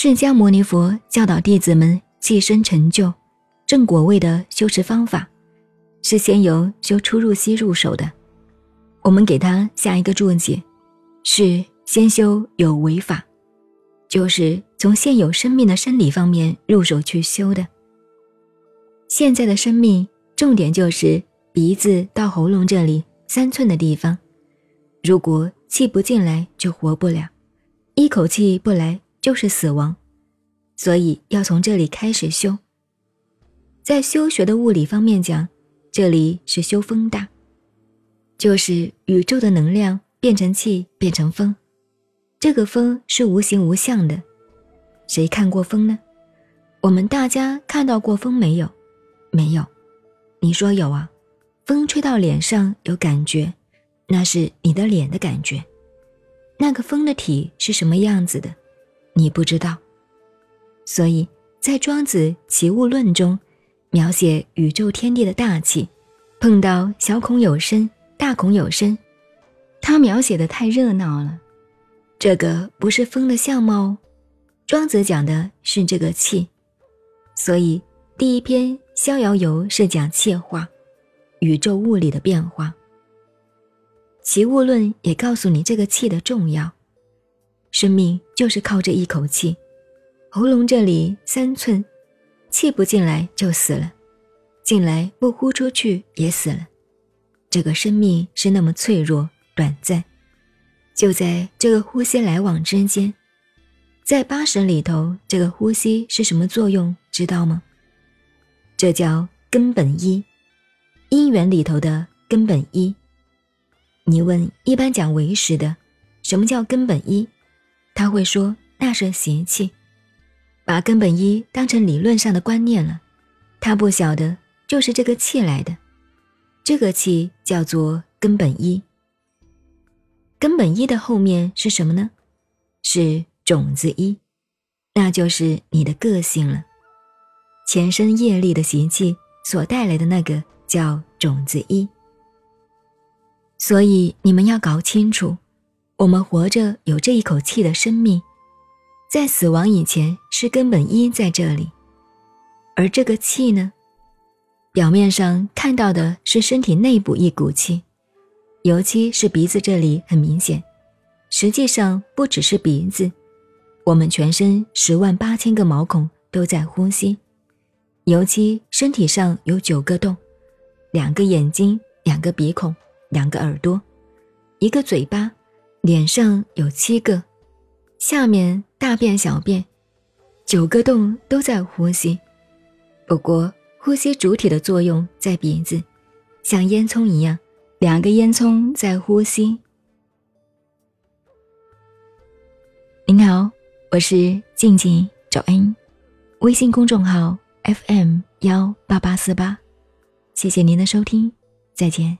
释迦牟尼佛教导弟子们寄生成就正果位的修持方法，是先由修出入息入手的。我们给他下一个注解，是先修有为法，就是从现有生命的生理方面入手去修的。现在的生命重点就是鼻子到喉咙这里三寸的地方，如果气不进来就活不了，一口气不来就是死亡，所以要从这里开始修。在修学的物理方面讲，这里是修风大。就是宇宙的能量变成气，变成风。这个风是无形无相的，谁看过风呢？我们大家看到过风没有？没有。你说有啊？风吹到脸上有感觉，那是你的脸的感觉。那个风的体是什么样子的？你不知道。所以在《庄子·齐物论》中，描写宇宙天地的大气，碰到小孔有声。大孔有声，他描写的太热闹了。这个不是风的相貌哦，庄子讲的是这个气。所以第一篇《逍遥游》是讲气化，宇宙物理的变化。《齐物论》也告诉你这个气的重要。生命就是靠这一口气，喉咙这里三寸，气不进来就死了，进来不呼出去也死了。这个生命是那么脆弱、短暂，就在这个呼吸来往之间，在八神里头，这个呼吸是什么作用？知道吗？这叫根本一，因缘里头的根本一。你问一般讲唯识的，什么叫根本一？他会说那是邪气，把根本一当成理论上的观念了。他不晓得，就是这个气来的。这个气叫做根本一。根本一的后面是什么呢？是种子一，那就是你的个性了。前生业力的习气所带来的那个叫种子一。所以你们要搞清楚，我们活着有这一口气的生命，在死亡以前是根本一在这里，而这个气呢？表面上看到的是身体内部一股气，尤其是鼻子这里很明显。实际上不只是鼻子，我们全身十万八千个毛孔都在呼吸。尤其身体上有九个洞，两个眼睛，两个鼻孔，两个耳朵，一个嘴巴，脸上有七个，下面大便小便，九个洞都在呼吸。不过。呼吸主体的作用在鼻子，像烟囱一样，两个烟囱在呼吸。您好，我是静静找恩，微信公众号 FM 幺八八四八，谢谢您的收听，再见。